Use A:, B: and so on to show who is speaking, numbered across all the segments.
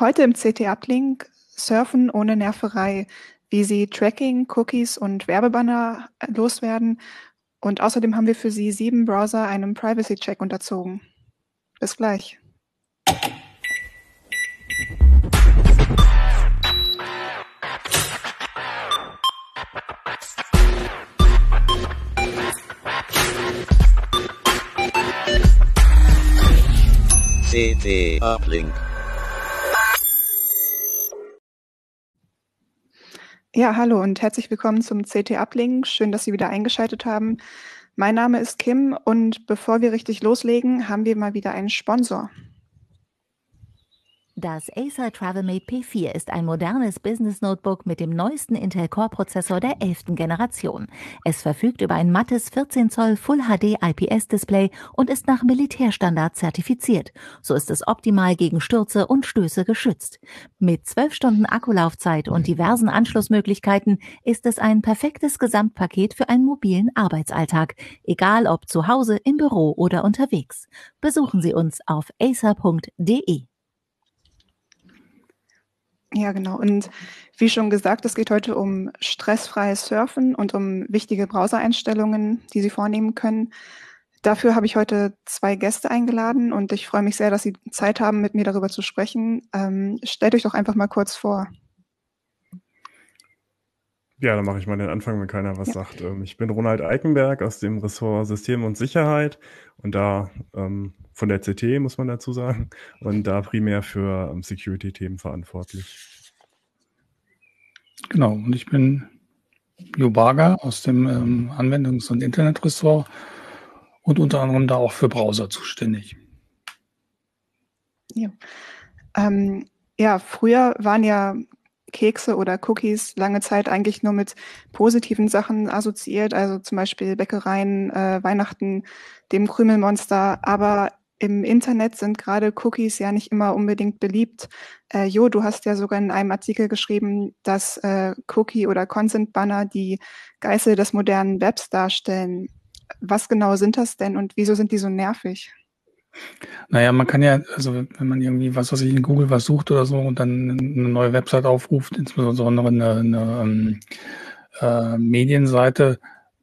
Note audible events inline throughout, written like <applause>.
A: Heute im CT-Uplink Surfen ohne Nerverei, wie Sie Tracking, Cookies und Werbebanner äh, loswerden. Und außerdem haben wir für Sie sieben Browser einem Privacy-Check unterzogen. Bis gleich.
B: CT Uplink.
A: Ja, hallo und herzlich willkommen zum CT Uplink. Schön, dass Sie wieder eingeschaltet haben. Mein Name ist Kim und bevor wir richtig loslegen, haben wir mal wieder einen Sponsor.
C: Das Acer TravelMate P4 ist ein modernes Business Notebook mit dem neuesten Intel Core Prozessor der 11. Generation. Es verfügt über ein mattes 14 Zoll Full HD IPS Display und ist nach Militärstandard zertifiziert. So ist es optimal gegen Stürze und Stöße geschützt. Mit 12 Stunden Akkulaufzeit und diversen Anschlussmöglichkeiten ist es ein perfektes Gesamtpaket für einen mobilen Arbeitsalltag, egal ob zu Hause, im Büro oder unterwegs. Besuchen Sie uns auf acer.de.
A: Ja, genau. Und wie schon gesagt, es geht heute um stressfreies Surfen und um wichtige Browser-Einstellungen, die Sie vornehmen können. Dafür habe ich heute zwei Gäste eingeladen und ich freue mich sehr, dass Sie Zeit haben, mit mir darüber zu sprechen. Ähm, stellt euch doch einfach mal kurz vor.
D: Ja, dann mache ich mal den Anfang, wenn keiner was ja. sagt. Ähm, ich bin Ronald Eikenberg aus dem Ressort System und Sicherheit und da ähm, von der CT, muss man dazu sagen, und da primär für ähm, Security-Themen verantwortlich.
E: Genau, und ich bin Jo Barger aus dem ähm, Anwendungs- und Internetressort und unter anderem da auch für Browser zuständig.
A: Ja. Ähm, ja, früher waren ja Kekse oder Cookies lange Zeit eigentlich nur mit positiven Sachen assoziiert, also zum Beispiel Bäckereien, äh, Weihnachten, dem Krümelmonster. Aber im Internet sind gerade Cookies ja nicht immer unbedingt beliebt. Äh, jo, du hast ja sogar in einem Artikel geschrieben, dass äh, Cookie oder Consent Banner die Geißel des modernen Webs darstellen. Was genau sind das denn und wieso sind die so nervig?
E: Naja, man kann ja, also wenn man irgendwie, was weiß ich, in Google was sucht oder so und dann eine neue Website aufruft, insbesondere eine, eine ähm, äh, Medienseite,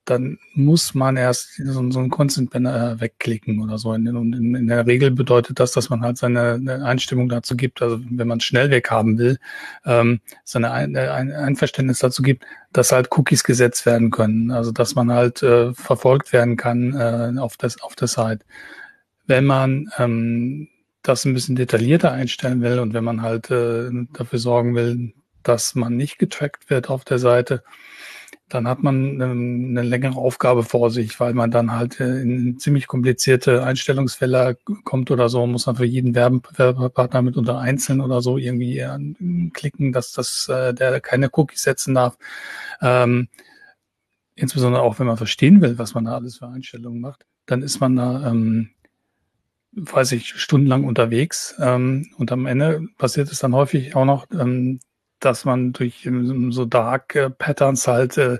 E: dann muss man erst so, so einen Consent Banner wegklicken oder so. Und in, in, der Regel bedeutet das, dass man halt seine Einstimmung dazu gibt, also wenn man schnell weghaben will, ähm, seine ein, ein Einverständnis dazu gibt, dass halt Cookies gesetzt werden können, also dass man halt äh, verfolgt werden kann äh, auf, das, auf der Site wenn man ähm, das ein bisschen detaillierter einstellen will und wenn man halt äh, dafür sorgen will, dass man nicht getrackt wird auf der Seite, dann hat man ähm, eine längere Aufgabe vor sich, weil man dann halt äh, in ziemlich komplizierte Einstellungsfälle kommt oder so, muss man für jeden Werbepartner mit unter einzeln oder so irgendwie äh, klicken, dass das äh, der keine Cookies setzen darf. Ähm, insbesondere auch, wenn man verstehen will, was man da alles für Einstellungen macht, dann ist man da ähm, weiß ich, stundenlang unterwegs. Ähm, und am Ende passiert es dann häufig auch noch, ähm, dass man durch ähm, so Dark äh, Patterns halt äh,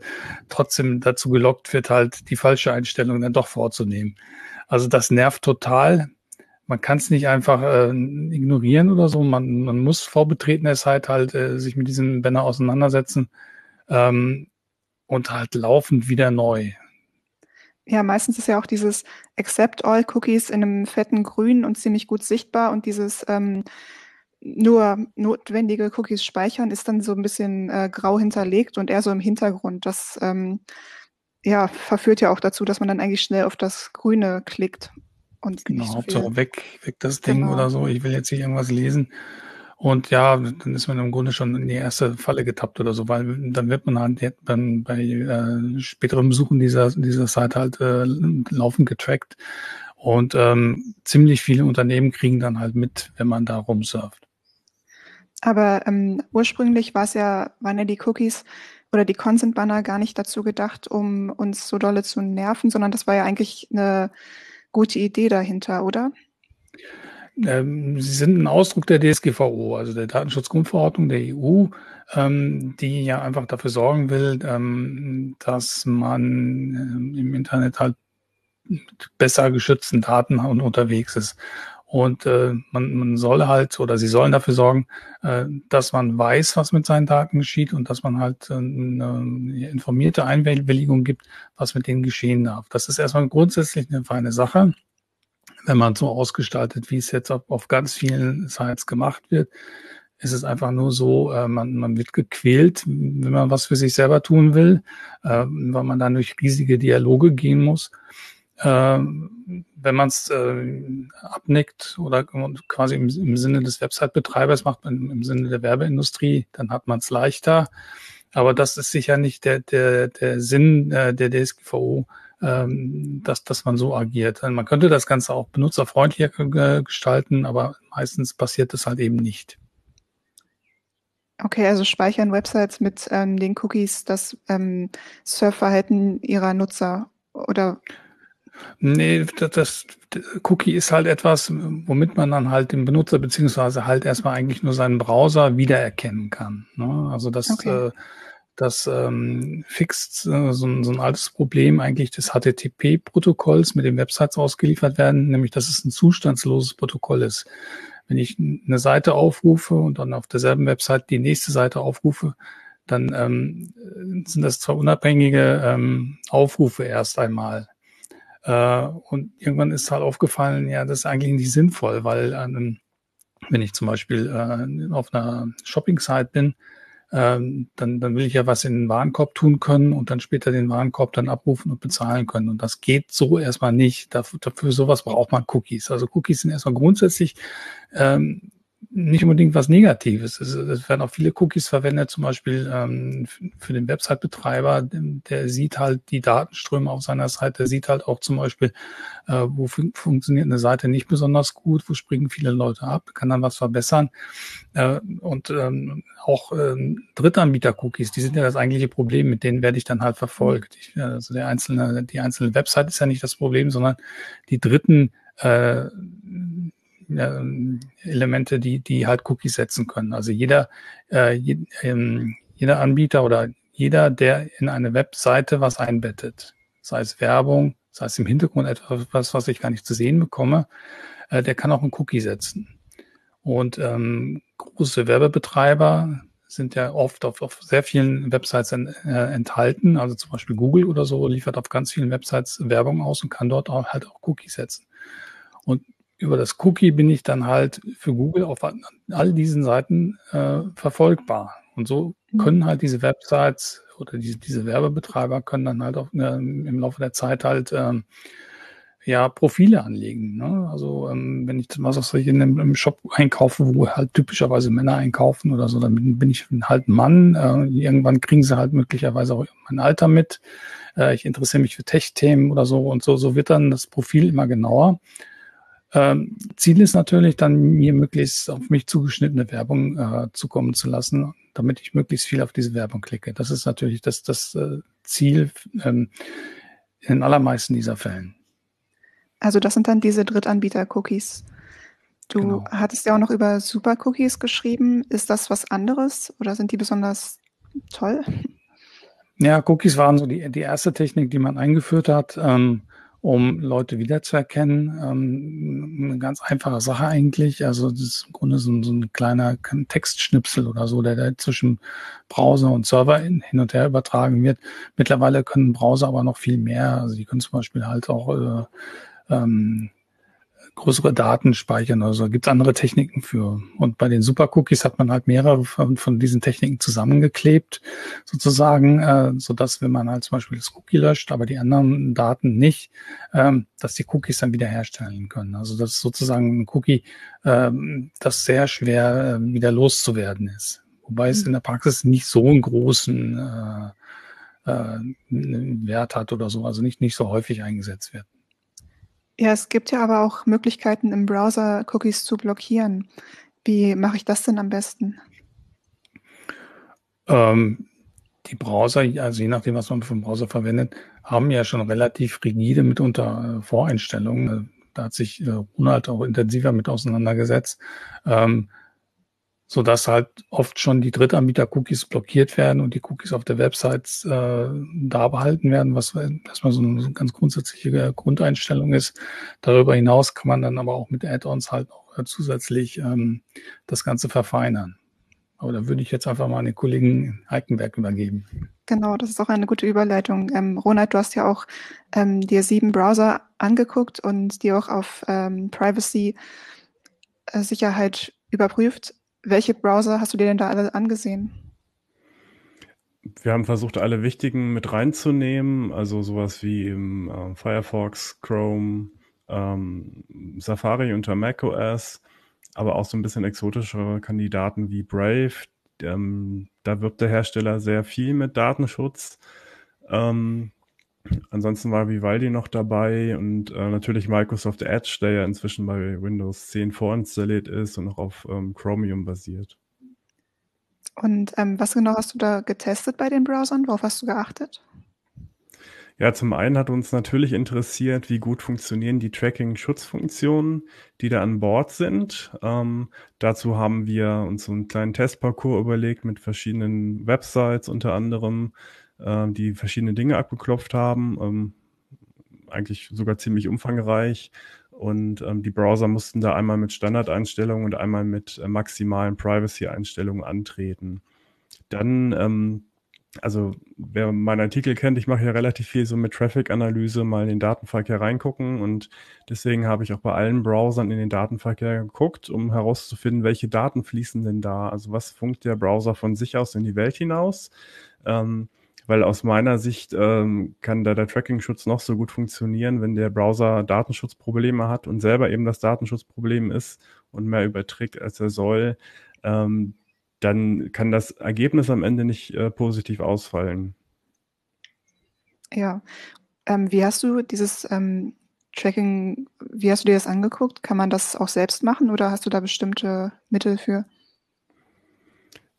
E: trotzdem dazu gelockt wird, halt die falsche Einstellung dann doch vorzunehmen. Also das nervt total. Man kann es nicht einfach äh, ignorieren oder so. Man, man muss vor betretener Zeit halt äh, sich mit diesem Banner auseinandersetzen ähm, und halt laufend wieder neu
A: ja, meistens ist ja auch dieses Accept All Cookies in einem fetten Grün und ziemlich gut sichtbar und dieses ähm, nur notwendige Cookies speichern ist dann so ein bisschen äh, grau hinterlegt und eher so im Hintergrund. Das ähm, ja, verführt ja auch dazu, dass man dann eigentlich schnell auf das Grüne klickt. Und
E: genau, so Hauptsache weg, weg das Ding genau. oder so. Ich will jetzt hier irgendwas lesen. Und ja, dann ist man im Grunde schon in die erste Falle getappt oder so, weil dann wird man halt dann bei äh, späteren Besuchen dieser, dieser Seite halt äh, laufend getrackt. Und ähm, ziemlich viele Unternehmen kriegen dann halt mit, wenn man da rumsurft.
A: Aber ähm, ursprünglich war es ja, waren ja die Cookies oder die Consent Banner gar nicht dazu gedacht, um uns so dolle zu nerven, sondern das war ja eigentlich eine gute Idee dahinter, oder?
E: Ähm, sie sind ein Ausdruck der DSGVO, also der Datenschutzgrundverordnung der EU, ähm, die ja einfach dafür sorgen will, ähm, dass man ähm, im Internet halt mit besser geschützten Daten unterwegs ist. Und äh, man, man soll halt oder sie sollen dafür sorgen, äh, dass man weiß, was mit seinen Daten geschieht und dass man halt äh, eine informierte Einwilligung gibt, was mit denen geschehen darf. Das ist erstmal grundsätzlich eine feine Sache, wenn man so ausgestaltet, wie es jetzt auf, auf ganz vielen Sites gemacht wird. Ist es einfach nur so, äh, man, man wird gequält, wenn man was für sich selber tun will, äh, weil man dann durch riesige Dialoge gehen muss. Äh, wenn man es abnickt oder quasi im, im Sinne des Website-Betreibers macht, man im Sinne der Werbeindustrie, dann hat man es leichter. Aber das ist sicher nicht der, der, der Sinn äh, der DSGVO, ähm, dass, dass man so agiert. Man könnte das Ganze auch benutzerfreundlicher gestalten, aber meistens passiert das halt eben nicht.
A: Okay, also speichern Websites mit ähm, den Cookies das ähm, Surfverhalten ihrer Nutzer oder
E: Nee, das, das Cookie ist halt etwas, womit man dann halt den Benutzer beziehungsweise halt erstmal eigentlich nur seinen Browser wiedererkennen kann. Ne? Also das, okay. äh, das ähm, fixt äh, so, so ein altes Problem eigentlich des HTTP-Protokolls, mit dem Websites ausgeliefert werden, nämlich dass es ein zustandsloses Protokoll ist. Wenn ich eine Seite aufrufe und dann auf derselben Website die nächste Seite aufrufe, dann ähm, sind das zwar unabhängige ähm, Aufrufe erst einmal. Äh, und irgendwann ist halt aufgefallen, ja, das ist eigentlich nicht sinnvoll, weil ähm, wenn ich zum Beispiel äh, auf einer Shopping-Site bin, ähm, dann, dann will ich ja was in den Warenkorb tun können und dann später den Warenkorb dann abrufen und bezahlen können. Und das geht so erstmal nicht. Dafür, dafür sowas braucht man Cookies. Also Cookies sind erstmal grundsätzlich ähm, nicht unbedingt was Negatives. Es, es, werden auch viele Cookies verwendet, zum Beispiel ähm, für den Website-Betreiber. Der sieht halt die Datenströme auf seiner Seite, der sieht halt auch zum Beispiel, äh, wo fun funktioniert eine Seite nicht besonders gut, wo springen viele Leute ab, kann dann was verbessern. Äh, und ähm, auch ähm, Drittanbieter-Cookies, die sind ja das eigentliche Problem, mit denen werde ich dann halt verfolgt. Ich, also der einzelne, die einzelne Website ist ja nicht das Problem, sondern die dritten äh, ja, Elemente, die, die halt Cookies setzen können. Also jeder, äh, je, ähm, jeder Anbieter oder jeder, der in eine Webseite was einbettet, sei es Werbung, sei es im Hintergrund etwas, was ich gar nicht zu sehen bekomme, äh, der kann auch einen Cookie setzen. Und ähm, große Werbebetreiber sind ja oft auf, auf sehr vielen Websites en, äh, enthalten. Also zum Beispiel Google oder so liefert auf ganz vielen Websites Werbung aus und kann dort auch halt auch Cookies setzen. Und über das Cookie bin ich dann halt für Google auf all diesen Seiten äh, verfolgbar. Und so mhm. können halt diese Websites oder diese, diese Werbebetreiber können dann halt auch äh, im Laufe der Zeit halt ähm, ja Profile anlegen. Ne? Also ähm, wenn ich was was ich in einem, im Shop einkaufe, wo halt typischerweise Männer einkaufen oder so, dann bin, bin ich halt ein Mann. Äh, irgendwann kriegen sie halt möglicherweise auch mein Alter mit. Äh, ich interessiere mich für Tech-Themen oder so und so. So wird dann das Profil immer genauer. Ähm, Ziel ist natürlich dann, mir möglichst auf mich zugeschnittene Werbung äh, zukommen zu lassen, damit ich möglichst viel auf diese Werbung klicke. Das ist natürlich das, das äh, Ziel ähm, in allermeisten dieser Fällen.
A: Also das sind dann diese Drittanbieter-Cookies. Du genau. hattest ja auch noch über Super-Cookies geschrieben. Ist das was anderes oder sind die besonders toll?
E: Ja, Cookies waren so die, die erste Technik, die man eingeführt hat. Ähm, um Leute wiederzuerkennen. Ähm, eine ganz einfache Sache eigentlich. Also das ist im Grunde so, so ein kleiner Textschnipsel oder so, der, der zwischen Browser und Server hin und her übertragen wird. Mittlerweile können Browser aber noch viel mehr. Also die können zum Beispiel halt auch äh, ähm, größere Daten speichern oder so. Gibt es andere Techniken für. Und bei den Super-Cookies hat man halt mehrere von, von diesen Techniken zusammengeklebt, sozusagen, äh, so dass wenn man halt zum Beispiel das Cookie löscht, aber die anderen Daten nicht, ähm, dass die Cookies dann wiederherstellen können. Also das ist sozusagen ein Cookie, ähm, das sehr schwer äh, wieder loszuwerden ist. Wobei es mhm. in der Praxis nicht so einen großen äh, äh, Wert hat oder so, also nicht, nicht so häufig eingesetzt wird.
A: Ja, es gibt ja aber auch Möglichkeiten im Browser Cookies zu blockieren. Wie mache ich das denn am besten?
E: Ähm, die Browser, also je nachdem, was man für einen Browser verwendet, haben ja schon relativ rigide mitunter äh, Voreinstellungen. Da hat sich äh, Ronald auch intensiver mit auseinandergesetzt. Ähm, sodass halt oft schon die Drittanbieter-Cookies blockiert werden und die Cookies auf der Website äh, da behalten werden, was erstmal so eine ganz grundsätzliche Grundeinstellung ist. Darüber hinaus kann man dann aber auch mit Add-ons halt auch äh, zusätzlich ähm, das Ganze verfeinern. Aber da würde ich jetzt einfach mal an den Kollegen Heikenberg übergeben.
A: Genau, das ist auch eine gute Überleitung. Ähm, Ronald, du hast ja auch ähm, dir sieben Browser angeguckt und die auch auf ähm, Privacy-Sicherheit äh, überprüft. Welche Browser hast du dir denn da alle angesehen?
D: Wir haben versucht, alle wichtigen mit reinzunehmen, also sowas wie im äh, Firefox, Chrome, ähm, Safari unter macOS, aber auch so ein bisschen exotischere Kandidaten wie Brave. Ähm, da wirbt der Hersteller sehr viel mit Datenschutz. Ähm, ansonsten war Vivaldi noch dabei und äh, natürlich Microsoft Edge, der ja inzwischen bei Windows 10 vorinstalliert ist und noch auf ähm, Chromium basiert.
A: Und ähm, was genau hast du da getestet bei den Browsern? Worauf hast du geachtet?
D: Ja, zum einen hat uns natürlich interessiert, wie gut funktionieren die Tracking-Schutzfunktionen, die da an Bord sind. Ähm, dazu haben wir uns so einen kleinen Testparcours überlegt mit verschiedenen Websites unter anderem, äh, die verschiedene Dinge abgeklopft haben. Ähm, eigentlich sogar ziemlich umfangreich. Und ähm, die Browser mussten da einmal mit Standardeinstellungen und einmal mit äh, maximalen Privacy-Einstellungen antreten. Dann ähm, also wer meinen Artikel kennt, ich mache ja relativ viel so mit Traffic-Analyse, mal in den Datenverkehr reingucken und deswegen habe ich auch bei allen Browsern in den Datenverkehr geguckt, um herauszufinden, welche Daten fließen denn da, also was funkt der Browser von sich aus in die Welt hinaus, ähm, weil aus meiner Sicht ähm, kann da der Tracking-Schutz noch so gut funktionieren, wenn der Browser Datenschutzprobleme hat und selber eben das Datenschutzproblem ist und mehr überträgt, als er soll, ähm, dann kann das Ergebnis am Ende nicht äh, positiv ausfallen.
A: Ja. Ähm, wie hast du dieses ähm, Tracking, wie hast du dir das angeguckt? Kann man das auch selbst machen oder hast du da bestimmte Mittel für?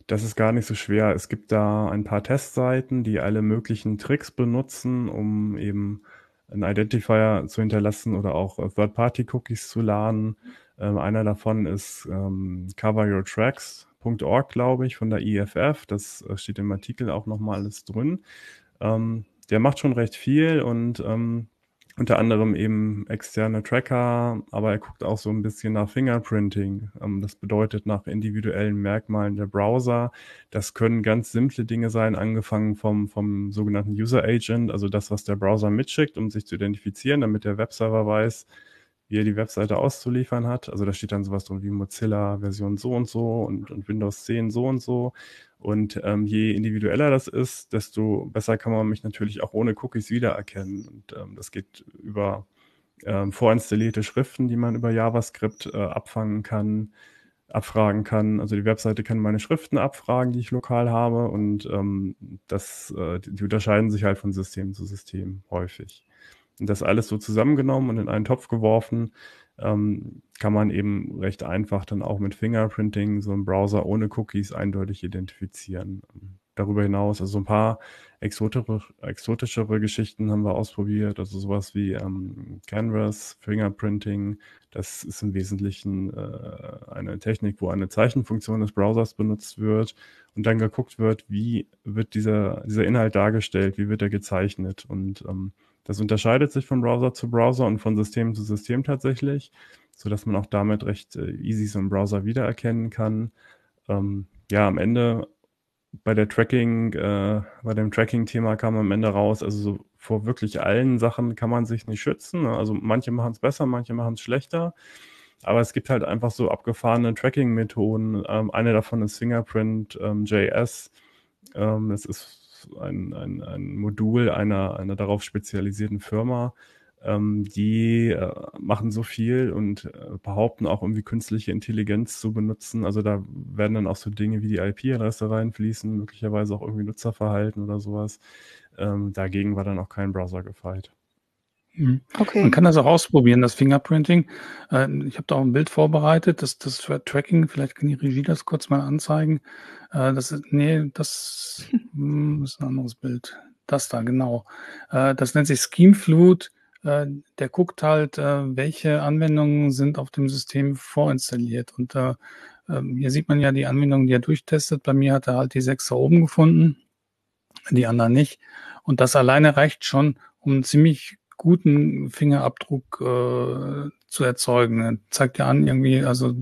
D: Das ist gar nicht so schwer. Es gibt da ein paar Testseiten, die alle möglichen Tricks benutzen, um eben einen Identifier zu hinterlassen oder auch äh, Third-Party-Cookies zu laden. Ähm, einer davon ist ähm, Cover Your Tracks Org, glaube ich, von der IFF. Das äh, steht im Artikel auch nochmal alles drin. Ähm, der macht schon recht viel und ähm, unter anderem eben externe Tracker, aber er guckt auch so ein bisschen nach Fingerprinting. Ähm, das bedeutet nach individuellen Merkmalen der Browser. Das können ganz simple Dinge sein, angefangen vom, vom sogenannten User Agent, also das, was der Browser mitschickt, um sich zu identifizieren, damit der Webserver weiß, wie er die Webseite auszuliefern hat. Also da steht dann sowas drin wie Mozilla Version so und so und, und Windows 10 so und so. Und ähm, je individueller das ist, desto besser kann man mich natürlich auch ohne Cookies wiedererkennen. Und ähm, das geht über ähm, vorinstallierte Schriften, die man über JavaScript äh, abfangen kann, abfragen kann. Also die Webseite kann meine Schriften abfragen, die ich lokal habe. Und ähm, das, äh, die unterscheiden sich halt von System zu System häufig. Und das alles so zusammengenommen und in einen Topf geworfen, ähm, kann man eben recht einfach dann auch mit Fingerprinting so einen Browser ohne Cookies eindeutig identifizieren. Darüber hinaus, also ein paar exotischere, exotischere Geschichten haben wir ausprobiert, also sowas wie ähm, Canvas, Fingerprinting. Das ist im Wesentlichen äh, eine Technik, wo eine Zeichenfunktion des Browsers benutzt wird und dann geguckt wird, wie wird dieser, dieser Inhalt dargestellt, wie wird er gezeichnet und ähm, das unterscheidet sich von Browser zu Browser und von System zu System tatsächlich, so dass man auch damit recht äh, easy so einen Browser wiedererkennen kann. Ähm, ja, am Ende bei der Tracking, äh, bei dem Tracking-Thema kam am Ende raus, also so vor wirklich allen Sachen kann man sich nicht schützen. Ne? Also manche machen es besser, manche machen es schlechter. Aber es gibt halt einfach so abgefahrene Tracking-Methoden. Ähm, eine davon ist Fingerprint ähm, JS. Ähm, das ist ein, ein, ein Modul einer, einer darauf spezialisierten Firma, ähm, die äh, machen so viel und äh, behaupten auch irgendwie künstliche Intelligenz zu benutzen. Also da werden dann auch so Dinge wie die IP-Adresse reinfließen, möglicherweise auch irgendwie Nutzerverhalten oder sowas. Ähm, dagegen war dann auch kein Browser gefeit.
E: Mhm. Okay. Man kann das auch ausprobieren, das Fingerprinting. Äh, ich habe da auch ein Bild vorbereitet, das, das Tracking, vielleicht kann die Regie das kurz mal anzeigen. Äh, das ist, nee, das hm, ist ein anderes Bild. Das da, genau. Äh, das nennt sich Schemeflut. Der guckt halt, welche Anwendungen sind auf dem System vorinstalliert. Und ähm, hier sieht man ja die Anwendung, die er durchtestet. Bei mir hat er halt die 6 da oben gefunden, die anderen nicht. Und das alleine reicht schon, um einen ziemlich guten Fingerabdruck äh, zu erzeugen. Er zeigt ja an, irgendwie, also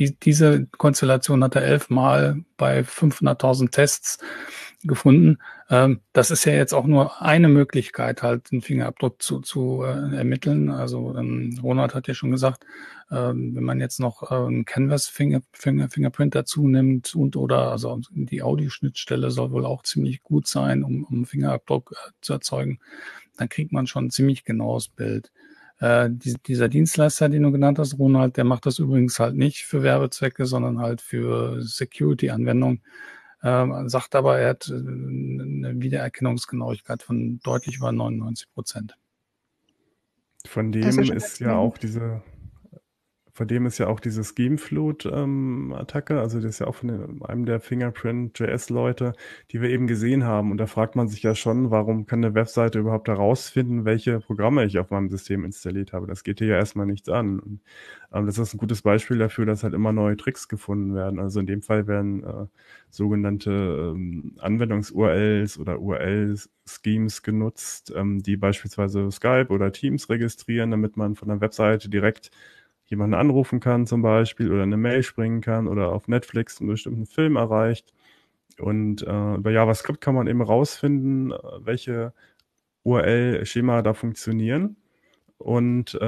E: die, diese Konstellation hat er elfmal bei 500.000 Tests gefunden. Ähm, das ist ja jetzt auch nur eine Möglichkeit, halt einen Fingerabdruck zu, zu äh, ermitteln. Also ähm, Ronald hat ja schon gesagt, ähm, wenn man jetzt noch ähm, Canvas Finger, Finger, Fingerprint dazu nimmt und oder also die Audioschnittstelle soll wohl auch ziemlich gut sein, um, um Fingerabdruck äh, zu erzeugen, dann kriegt man schon ein ziemlich genaues Bild. Äh, die, dieser Dienstleister, den du genannt hast, Ronald, der macht das übrigens halt nicht für Werbezwecke, sondern halt für Security-Anwendungen. Ähm, sagt aber, er hat äh, eine Wiedererkennungsgenauigkeit von deutlich über 99 Prozent.
D: Von dem ist ja auch diese von dem ist ja auch diese Schemeflood-Attacke, ähm, also das ist ja auch von dem, einem der Fingerprint.js-Leute, die wir eben gesehen haben. Und da fragt man sich ja schon, warum kann eine Webseite überhaupt herausfinden, welche Programme ich auf meinem System installiert habe. Das geht hier ja erstmal nichts an. Und, ähm, das ist ein gutes Beispiel dafür, dass halt immer neue Tricks gefunden werden. Also in dem Fall werden äh, sogenannte ähm, Anwendungs-URLs oder URL-Schemes genutzt, ähm, die beispielsweise Skype oder Teams registrieren, damit man von der Webseite direkt jemanden anrufen kann zum Beispiel oder eine Mail springen kann oder auf Netflix einen bestimmten Film erreicht. Und äh, über JavaScript kann man eben rausfinden, äh, welche URL-Schema da funktionieren. Und äh,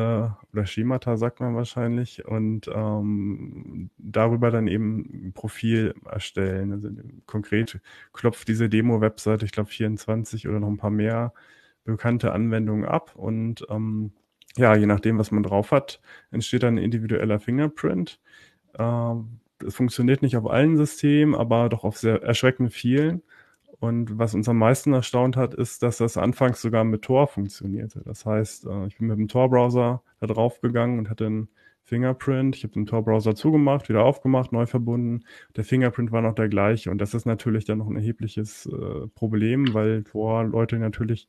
D: oder Schemata sagt man wahrscheinlich und ähm, darüber dann eben ein Profil erstellen. Also konkret klopft diese Demo-Webseite, ich glaube 24 oder noch ein paar mehr bekannte Anwendungen ab und ähm, ja, je nachdem, was man drauf hat, entsteht dann ein individueller Fingerprint. Ähm, das funktioniert nicht auf allen Systemen, aber doch auf sehr erschreckend vielen. Und was uns am meisten erstaunt hat, ist, dass das anfangs sogar mit Tor funktionierte. Das heißt, äh, ich bin mit dem Tor-Browser da drauf gegangen und hatte einen Fingerprint. Ich habe den Tor-Browser zugemacht, wieder aufgemacht, neu verbunden. Der Fingerprint war noch der gleiche. Und das ist natürlich dann noch ein erhebliches äh, Problem, weil Tor-Leute natürlich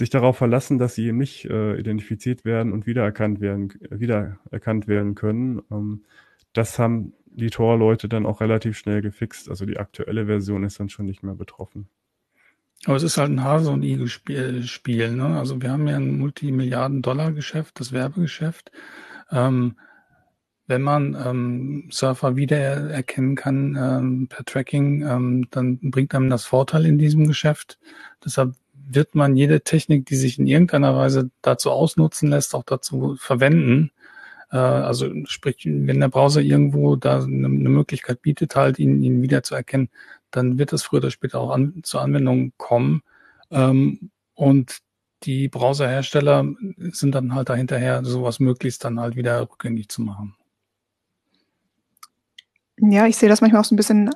D: sich darauf verlassen, dass sie nicht äh, identifiziert werden und wiedererkannt werden, wiedererkannt werden können. Ähm, das haben die Tor-Leute dann auch relativ schnell gefixt. Also die aktuelle Version ist dann schon nicht mehr betroffen.
E: Aber es ist halt ein Hase- und Igel-Spiel. Ne? Also wir haben ja ein Multimilliarden-Dollar-Geschäft, das Werbegeschäft. Ähm, wenn man ähm, Surfer wiedererkennen kann ähm, per Tracking, ähm, dann bringt einem das Vorteil in diesem Geschäft. Deshalb wird man jede Technik, die sich in irgendeiner Weise dazu ausnutzen lässt, auch dazu verwenden. Äh, also sprich, wenn der Browser irgendwo da eine, Möglichkeit bietet, halt ihn, ihn wieder dann wird es früher oder später auch an, zur Anwendung kommen. Ähm, und die Browserhersteller sind dann halt dahinterher, sowas möglichst dann halt wieder rückgängig zu machen.
A: Ja, ich sehe das manchmal auch so ein bisschen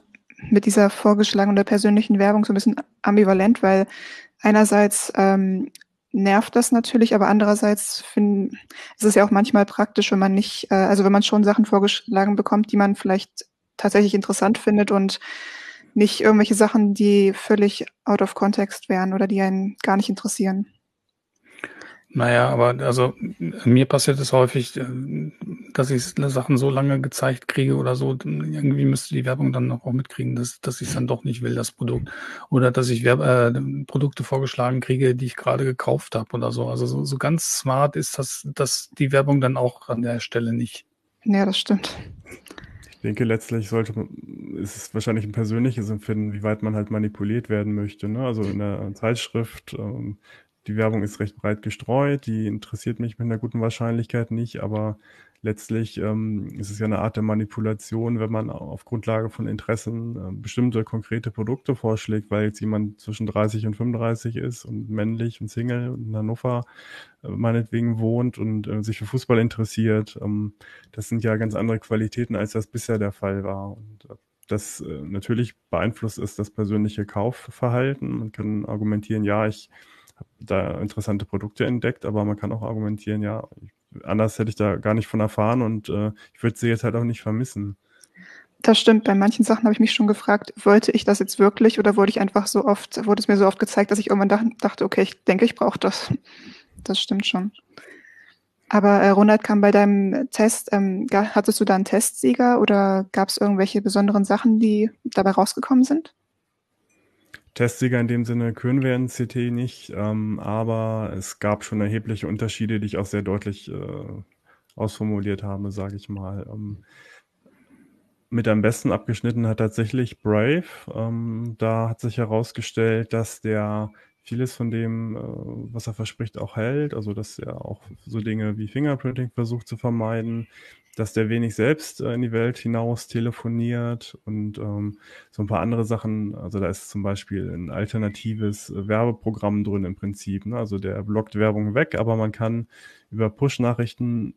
A: mit dieser vorgeschlagenen oder persönlichen Werbung so ein bisschen ambivalent, weil einerseits ähm, nervt das natürlich, aber andererseits find, ist es ja auch manchmal praktisch, wenn man nicht, äh, also wenn man schon Sachen vorgeschlagen bekommt, die man vielleicht tatsächlich interessant findet und nicht irgendwelche Sachen, die völlig out of context wären oder die einen gar nicht interessieren.
E: Naja, aber also mir passiert es häufig, äh, dass ich Sachen so lange gezeigt kriege oder so, irgendwie müsste die Werbung dann auch mitkriegen, dass, dass ich es dann doch nicht will, das Produkt. Oder dass ich Werb äh, Produkte vorgeschlagen kriege, die ich gerade gekauft habe oder so. Also so, so ganz smart ist das, dass die Werbung dann auch an der Stelle nicht.
A: Ja, das stimmt.
D: Ich denke, letztlich sollte man, ist es wahrscheinlich ein persönliches Empfinden, wie weit man halt manipuliert werden möchte. Ne? Also in der Zeitschrift ähm, die Werbung ist recht breit gestreut, die interessiert mich mit einer guten Wahrscheinlichkeit nicht, aber letztlich ähm, ist es ja eine Art der Manipulation, wenn man auf Grundlage von Interessen äh, bestimmte konkrete Produkte vorschlägt, weil jetzt jemand zwischen 30 und 35 ist und männlich und Single und in Hannover äh, meinetwegen wohnt und äh, sich für Fußball interessiert. Ähm, das sind ja ganz andere Qualitäten, als das bisher der Fall war. Und äh, das äh, natürlich beeinflusst ist das persönliche Kaufverhalten. Man kann argumentieren, ja, ich da interessante Produkte entdeckt, aber man kann auch argumentieren, ja, anders hätte ich da gar nicht von erfahren und äh, ich würde sie jetzt halt auch nicht vermissen.
A: Das stimmt. Bei manchen Sachen habe ich mich schon gefragt, wollte ich das jetzt wirklich oder wurde ich einfach so oft, wurde es mir so oft gezeigt, dass ich irgendwann dachte, okay, ich denke, ich brauche das. Das stimmt schon. Aber äh, Ronald kam bei deinem Test, ähm, hattest du da einen Testsieger oder gab es irgendwelche besonderen Sachen, die dabei rausgekommen sind?
D: Testsieger in dem Sinne können wir in CT nicht, ähm, aber es gab schon erhebliche Unterschiede, die ich auch sehr deutlich äh, ausformuliert habe, sage ich mal. Ähm, mit am besten abgeschnitten hat tatsächlich Brave. Ähm, da hat sich herausgestellt, dass der vieles von dem, äh, was er verspricht, auch hält. Also, dass er auch so Dinge wie Fingerprinting versucht zu vermeiden, dass der wenig selbst äh, in die Welt hinaus telefoniert und ähm, so ein paar andere Sachen. Also, da ist zum Beispiel ein alternatives Werbeprogramm drin im Prinzip. Ne? Also, der blockt Werbung weg, aber man kann über Push-Nachrichten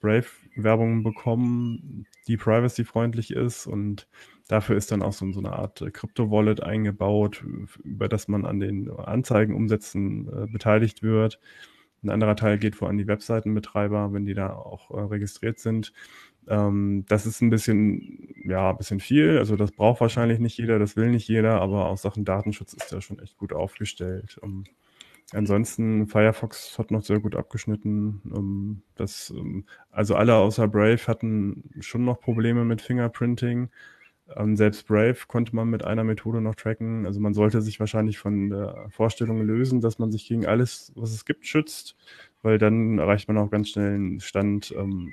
D: Brave-Werbung bekommen, die privacy-freundlich ist und dafür ist dann auch so, so eine Art Crypto-Wallet eingebaut, über das man an den Anzeigenumsätzen äh, beteiligt wird. Ein anderer Teil geht vor an die Webseitenbetreiber, wenn die da auch äh, registriert sind. Ähm, das ist ein bisschen, ja, ein bisschen viel. Also das braucht wahrscheinlich nicht jeder, das will nicht jeder, aber auch Sachen Datenschutz ist da schon echt gut aufgestellt. Um, Ansonsten Firefox hat noch sehr gut abgeschnitten. Ähm, das, ähm, also alle außer Brave hatten schon noch Probleme mit Fingerprinting. Ähm, selbst Brave konnte man mit einer Methode noch tracken. Also man sollte sich wahrscheinlich von der Vorstellung lösen, dass man sich gegen alles, was es gibt, schützt, weil dann erreicht man auch ganz schnell einen Stand, in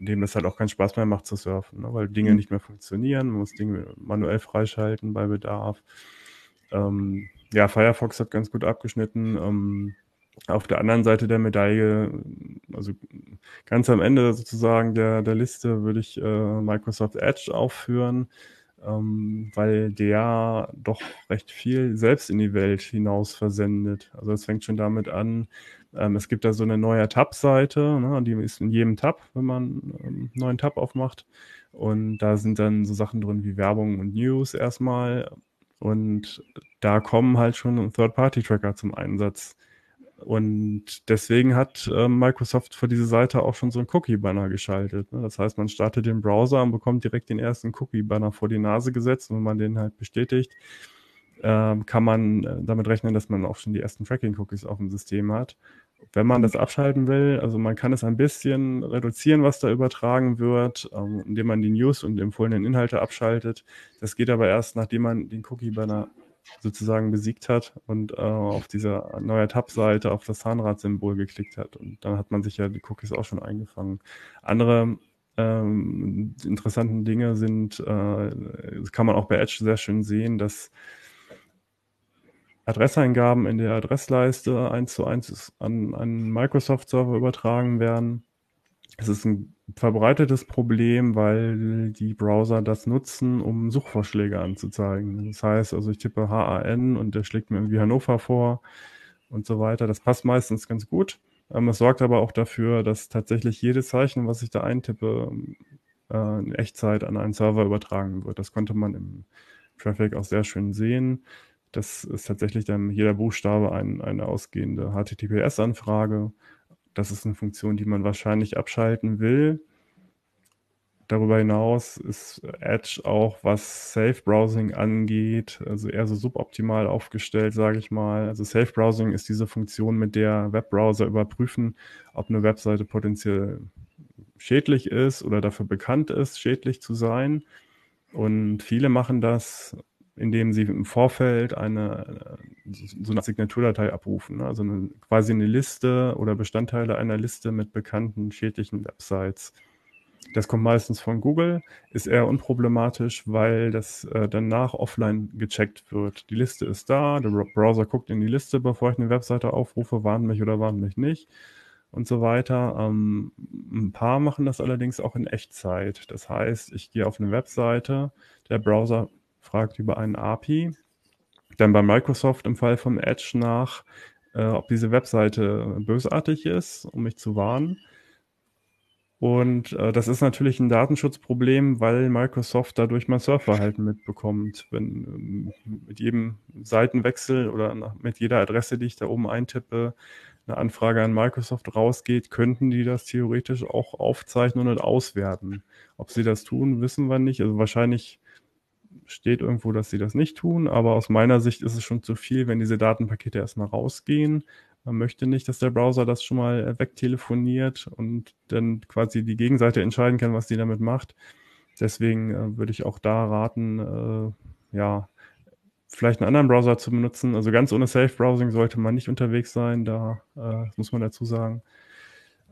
D: dem es halt auch keinen Spaß mehr macht zu surfen, ne? weil Dinge mhm. nicht mehr funktionieren. Man muss Dinge manuell freischalten bei Bedarf. Ähm, ja, Firefox hat ganz gut abgeschnitten. Ähm, auf der anderen Seite der Medaille, also ganz am Ende sozusagen der, der Liste, würde ich äh, Microsoft Edge aufführen, ähm, weil der doch recht viel selbst in die Welt hinaus versendet. Also es fängt schon damit an, ähm, es gibt da so eine neue Tab-Seite, ne, die ist in jedem Tab, wenn man ähm, einen neuen Tab aufmacht. Und da sind dann so Sachen drin wie Werbung und News erstmal. Und da kommen halt schon Third-Party-Tracker zum Einsatz. Und deswegen hat äh, Microsoft für diese Seite auch schon so einen Cookie-Banner geschaltet. Ne? Das heißt, man startet den Browser und bekommt direkt den ersten Cookie-Banner vor die Nase gesetzt. Und wenn man den halt bestätigt, äh, kann man äh, damit rechnen, dass man auch schon die ersten Tracking-Cookies auf dem System hat. Wenn man das abschalten will, also man kann es ein bisschen reduzieren, was da übertragen wird, ähm, indem man die News und empfohlenen Inhalte abschaltet. Das geht aber erst, nachdem man den Cookie-Banner sozusagen besiegt hat und äh, auf dieser neue Tab-Seite auf das Zahnrad-Symbol geklickt hat. Und dann hat man sich ja die Cookies auch schon eingefangen. Andere ähm, interessanten Dinge sind, äh, kann man auch bei Edge sehr schön sehen, dass Adresseingaben in der Adressleiste eins zu eins an einen Microsoft-Server übertragen werden. Es ist ein verbreitetes Problem, weil die Browser das nutzen, um Suchvorschläge anzuzeigen. Das heißt, also ich tippe HAN und der schlägt mir irgendwie Hannover vor und so weiter. Das passt meistens ganz gut. Ähm, es sorgt aber auch dafür, dass tatsächlich jedes Zeichen, was ich da eintippe, äh, in Echtzeit an einen Server übertragen wird. Das konnte man im Traffic auch sehr schön sehen. Das ist tatsächlich dann jeder Buchstabe ein, eine ausgehende HTTPS-Anfrage. Das ist eine Funktion, die man wahrscheinlich abschalten will. Darüber hinaus ist Edge auch, was Safe Browsing angeht, also eher so suboptimal aufgestellt, sage ich mal. Also Safe Browsing ist diese Funktion, mit der Webbrowser überprüfen, ob eine Webseite potenziell schädlich ist oder dafür bekannt ist, schädlich zu sein. Und viele machen das indem sie im Vorfeld eine, so eine Signaturdatei abrufen, ne? also eine, quasi eine Liste oder Bestandteile einer Liste mit bekannten schädlichen Websites. Das kommt meistens von Google, ist eher unproblematisch, weil das äh, danach offline gecheckt wird. Die Liste ist da, der Browser guckt in die Liste, bevor ich eine Webseite aufrufe, warnt mich oder warnt mich nicht und so weiter. Ähm, ein paar machen das allerdings auch in Echtzeit. Das heißt, ich gehe auf eine Webseite, der Browser fragt über einen API. Dann bei Microsoft im Fall von Edge nach, äh, ob diese Webseite bösartig ist, um mich zu warnen. Und äh, das ist natürlich ein Datenschutzproblem, weil Microsoft dadurch mein Surfverhalten mitbekommt. Wenn ähm, mit jedem Seitenwechsel oder nach, mit jeder Adresse, die ich da oben eintippe, eine Anfrage an Microsoft rausgeht, könnten die das theoretisch auch aufzeichnen und auswerten. Ob sie das tun, wissen wir nicht. Also wahrscheinlich steht irgendwo, dass sie das nicht tun, aber aus meiner Sicht ist es schon zu viel, wenn diese Datenpakete erstmal rausgehen. Man möchte nicht, dass der Browser das schon mal wegtelefoniert und dann quasi die Gegenseite entscheiden kann, was die damit macht. Deswegen äh, würde ich auch da raten, äh, ja, vielleicht einen anderen Browser zu benutzen. Also ganz ohne Safe Browsing sollte man nicht unterwegs sein, da äh, muss man dazu sagen.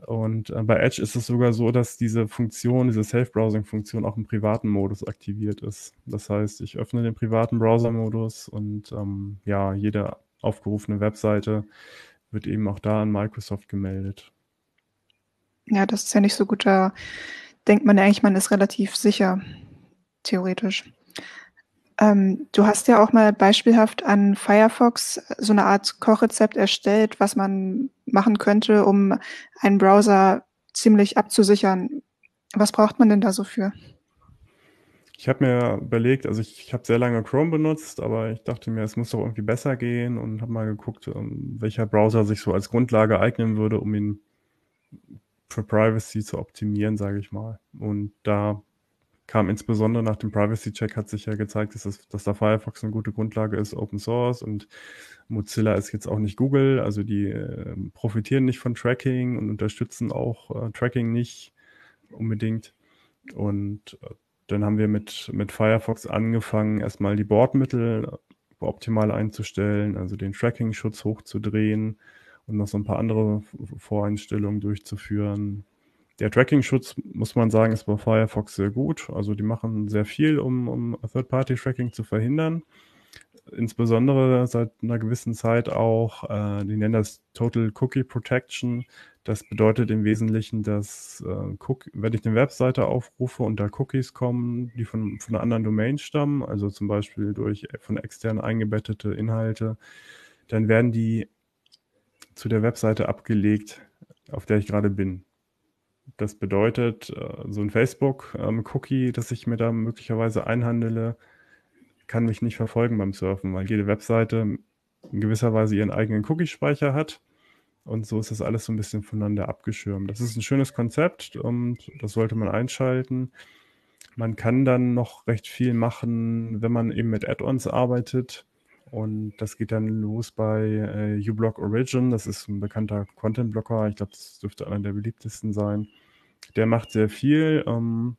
D: Und äh, bei Edge ist es sogar so, dass diese Funktion, diese Safe-Browsing-Funktion auch im privaten Modus aktiviert ist. Das heißt, ich öffne den privaten Browser-Modus und ähm, ja, jede aufgerufene Webseite wird eben auch da an Microsoft gemeldet.
A: Ja, das ist ja nicht so gut. Da denkt man eigentlich, man ist relativ sicher, theoretisch. Ähm, du hast ja auch mal beispielhaft an Firefox so eine Art Kochrezept erstellt, was man machen könnte, um einen Browser ziemlich abzusichern. Was braucht man denn da so für?
D: Ich habe mir überlegt, also ich, ich habe sehr lange Chrome benutzt, aber ich dachte mir, es muss doch irgendwie besser gehen und habe mal geguckt, ähm, welcher Browser sich so als Grundlage eignen würde, um ihn für Privacy zu optimieren, sage ich mal. Und da kam insbesondere nach dem Privacy-Check hat sich ja gezeigt, dass, das, dass da Firefox eine gute Grundlage ist, Open Source und Mozilla ist jetzt auch nicht Google, also die äh, profitieren nicht von Tracking und unterstützen auch äh, Tracking nicht unbedingt. Und äh, dann haben wir mit, mit Firefox angefangen, erstmal die Bordmittel optimal einzustellen, also den Tracking-Schutz hochzudrehen und noch so ein paar andere Voreinstellungen durchzuführen. Der Tracking-Schutz, muss man sagen, ist bei Firefox sehr gut. Also die machen sehr viel, um, um Third-Party-Tracking zu verhindern insbesondere seit einer gewissen Zeit auch, äh, die nennen das Total Cookie Protection. Das bedeutet im Wesentlichen, dass äh, Cook, wenn ich eine Webseite aufrufe und da Cookies kommen, die von, von einer anderen Domain stammen, also zum Beispiel durch von extern eingebettete Inhalte, dann werden die zu der Webseite abgelegt, auf der ich gerade bin. Das bedeutet, äh, so ein Facebook-Cookie, das ich mir da möglicherweise einhandele, kann mich nicht verfolgen beim Surfen, weil jede Webseite in gewisser Weise ihren eigenen Cookie-Speicher hat. Und so ist das alles so ein bisschen voneinander abgeschirmt. Das ist ein schönes Konzept und das sollte man einschalten. Man kann dann noch recht viel machen, wenn man eben mit Add-ons arbeitet. Und das geht dann los bei äh, uBlock Origin. Das ist ein bekannter Content-Blocker. Ich glaube, das dürfte einer der beliebtesten sein. Der macht sehr viel, ähm,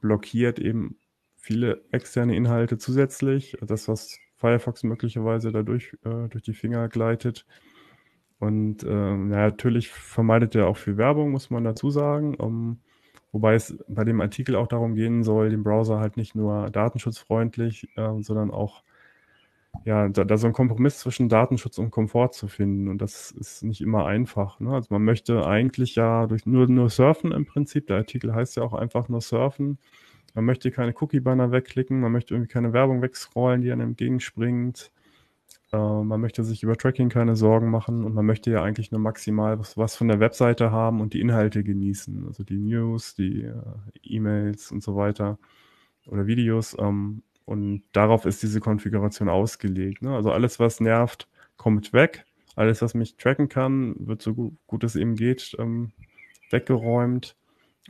D: blockiert eben viele externe Inhalte zusätzlich. Das, was Firefox möglicherweise dadurch äh, durch die Finger gleitet. Und äh, ja, natürlich vermeidet er auch viel Werbung, muss man dazu sagen. Um, wobei es bei dem Artikel auch darum gehen soll, den Browser halt nicht nur datenschutzfreundlich, äh, sondern auch ja, da, da, so ein Kompromiss zwischen Datenschutz und Komfort zu finden. Und das ist nicht immer einfach. Ne? Also man möchte eigentlich ja durch nur, nur surfen im Prinzip. Der Artikel heißt ja auch einfach nur surfen. Man möchte keine Cookie-Banner wegklicken, man möchte irgendwie keine Werbung wegscrollen, die einem entgegenspringt. Äh, man möchte sich über Tracking keine Sorgen machen und man möchte ja eigentlich nur maximal was, was von der Webseite haben und die Inhalte genießen. Also die News, die äh, E-Mails und so weiter oder Videos. Ähm, und darauf ist diese Konfiguration ausgelegt. Ne? Also alles, was nervt, kommt weg. Alles, was mich tracken kann, wird so gut, gut es eben geht, ähm, weggeräumt.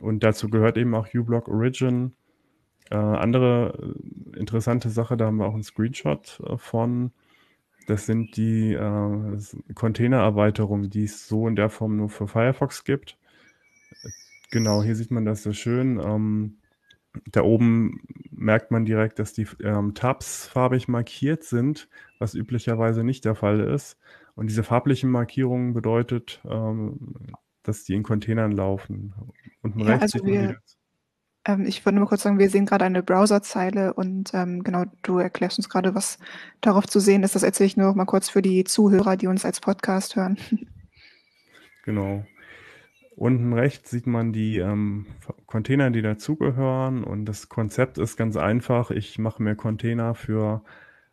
D: Und dazu gehört eben auch uBlock Origin, äh, andere äh, interessante Sache, da haben wir auch einen Screenshot äh, von. Das sind die äh, Container-Erweiterungen, die es so in der Form nur für Firefox gibt. Genau, hier sieht man das sehr schön. Ähm, da oben merkt man direkt, dass die ähm, Tabs farbig markiert sind, was üblicherweise nicht der Fall ist. Und diese farblichen Markierungen bedeutet, ähm, dass die in Containern laufen. Unten ja, rechts also sieht wir,
A: ähm, ich wollte nur kurz sagen, wir sehen gerade eine Browserzeile und ähm, genau, du erklärst uns gerade, was darauf zu sehen ist. Das erzähle ich nur noch mal kurz für die Zuhörer, die uns als Podcast hören.
D: Genau. Unten rechts sieht man die ähm, Container, die dazugehören und das Konzept ist ganz einfach. Ich mache mir Container für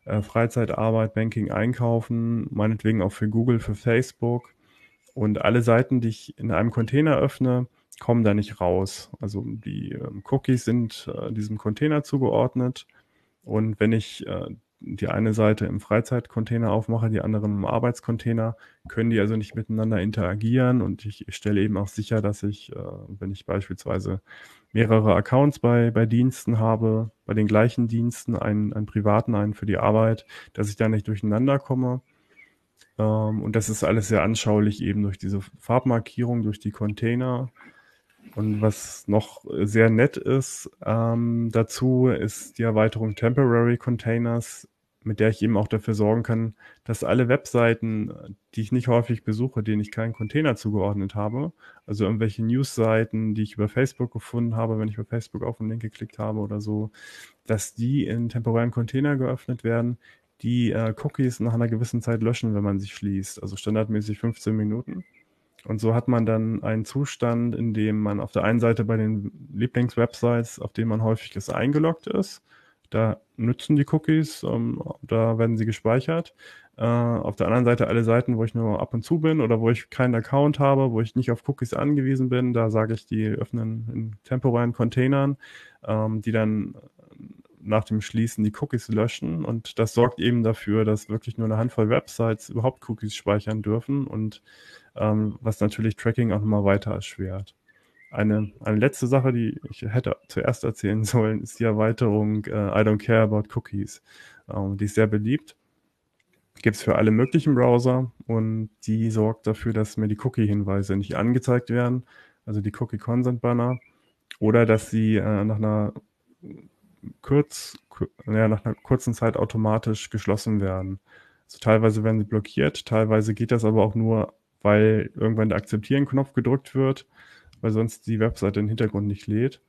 D: äh, Freizeitarbeit, Banking, Einkaufen, meinetwegen auch für Google, für Facebook und alle Seiten, die ich in einem Container öffne, kommen da nicht raus. Also die ähm, Cookies sind äh, diesem Container zugeordnet. Und wenn ich äh, die eine Seite im Freizeitcontainer aufmache, die andere im Arbeitscontainer, können die also nicht miteinander interagieren. Und ich stelle eben auch sicher, dass ich, äh, wenn ich beispielsweise mehrere Accounts bei, bei Diensten habe, bei den gleichen Diensten, einen, einen privaten, einen für die Arbeit, dass ich da nicht durcheinander komme. Ähm, und das ist alles sehr anschaulich eben durch diese Farbmarkierung, durch die Container. Und was noch sehr nett ist ähm, dazu, ist die Erweiterung Temporary Containers, mit der ich eben auch dafür sorgen kann, dass alle Webseiten, die ich nicht häufig besuche, denen ich keinen Container zugeordnet habe, also irgendwelche Newsseiten, die ich über Facebook gefunden habe, wenn ich über Facebook auf einen Link geklickt habe oder so, dass die in temporären Container geöffnet werden, die äh, Cookies nach einer gewissen Zeit löschen, wenn man sich schließt. Also standardmäßig 15 Minuten. Und so hat man dann einen Zustand, in dem man auf der einen Seite bei den Lieblingswebsites, auf denen man häufig ist, eingeloggt ist. Da nützen die Cookies, ähm, da werden sie gespeichert. Äh, auf der anderen Seite alle Seiten, wo ich nur ab und zu bin oder wo ich keinen Account habe, wo ich nicht auf Cookies angewiesen bin, da sage ich, die öffnen in temporären Containern, ähm, die dann nach dem Schließen die Cookies löschen. Und das sorgt eben dafür, dass wirklich nur eine Handvoll Websites überhaupt Cookies speichern dürfen und ähm, was natürlich Tracking auch nochmal weiter erschwert. Eine, eine letzte Sache, die ich hätte zuerst erzählen <laughs> sollen, ist die Erweiterung äh, I don't care about cookies. Ähm, die ist sehr beliebt. Gibt es für alle möglichen Browser und die sorgt dafür, dass mir die Cookie-Hinweise nicht angezeigt werden, also die Cookie-Consent-Banner, oder dass sie äh, nach einer kurz, ja, nach einer kurzen Zeit automatisch geschlossen werden. Also teilweise werden sie blockiert, teilweise geht das aber auch nur, weil irgendwann der Akzeptieren-Knopf gedrückt wird, weil sonst die Webseite im Hintergrund nicht lädt.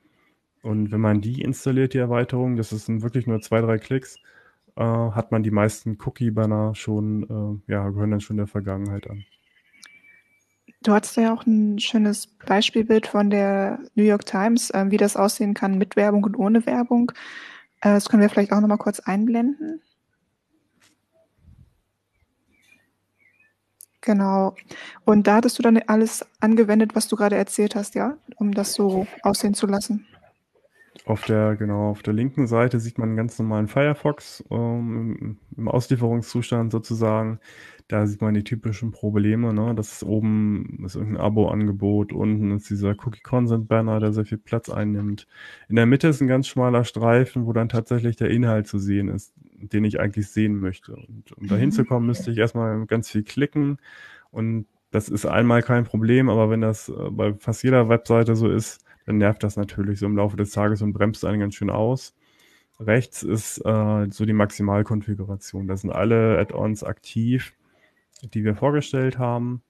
D: Und wenn man die installiert, die Erweiterung, das sind wirklich nur zwei, drei Klicks, äh, hat man die meisten Cookie-Banner schon, äh, ja, gehören dann schon der Vergangenheit an.
A: Du hattest ja auch ein schönes Beispielbild von der New York Times, äh, wie das aussehen kann mit Werbung und ohne Werbung. Äh, das können wir vielleicht auch nochmal kurz einblenden. Genau. Und da hattest du dann alles angewendet, was du gerade erzählt hast, ja, um das so aussehen zu lassen.
D: Auf der, genau, auf der linken Seite sieht man einen ganz normalen Firefox ähm, im Auslieferungszustand sozusagen. Da sieht man die typischen Probleme, ne? Das ist oben ist irgendein Abo-Angebot, unten ist dieser Cookie-Consent-Banner, der sehr viel Platz einnimmt. In der Mitte ist ein ganz schmaler Streifen, wo dann tatsächlich der Inhalt zu sehen ist, den ich eigentlich sehen möchte. Und um da hinzukommen, müsste ich erstmal ganz viel klicken. Und das ist einmal kein Problem, aber wenn das äh, bei fast jeder Webseite so ist, dann nervt das natürlich so im Laufe des Tages und bremst einen ganz schön aus. Rechts ist äh, so die Maximalkonfiguration. Da sind alle Add-ons aktiv die wir vorgestellt haben.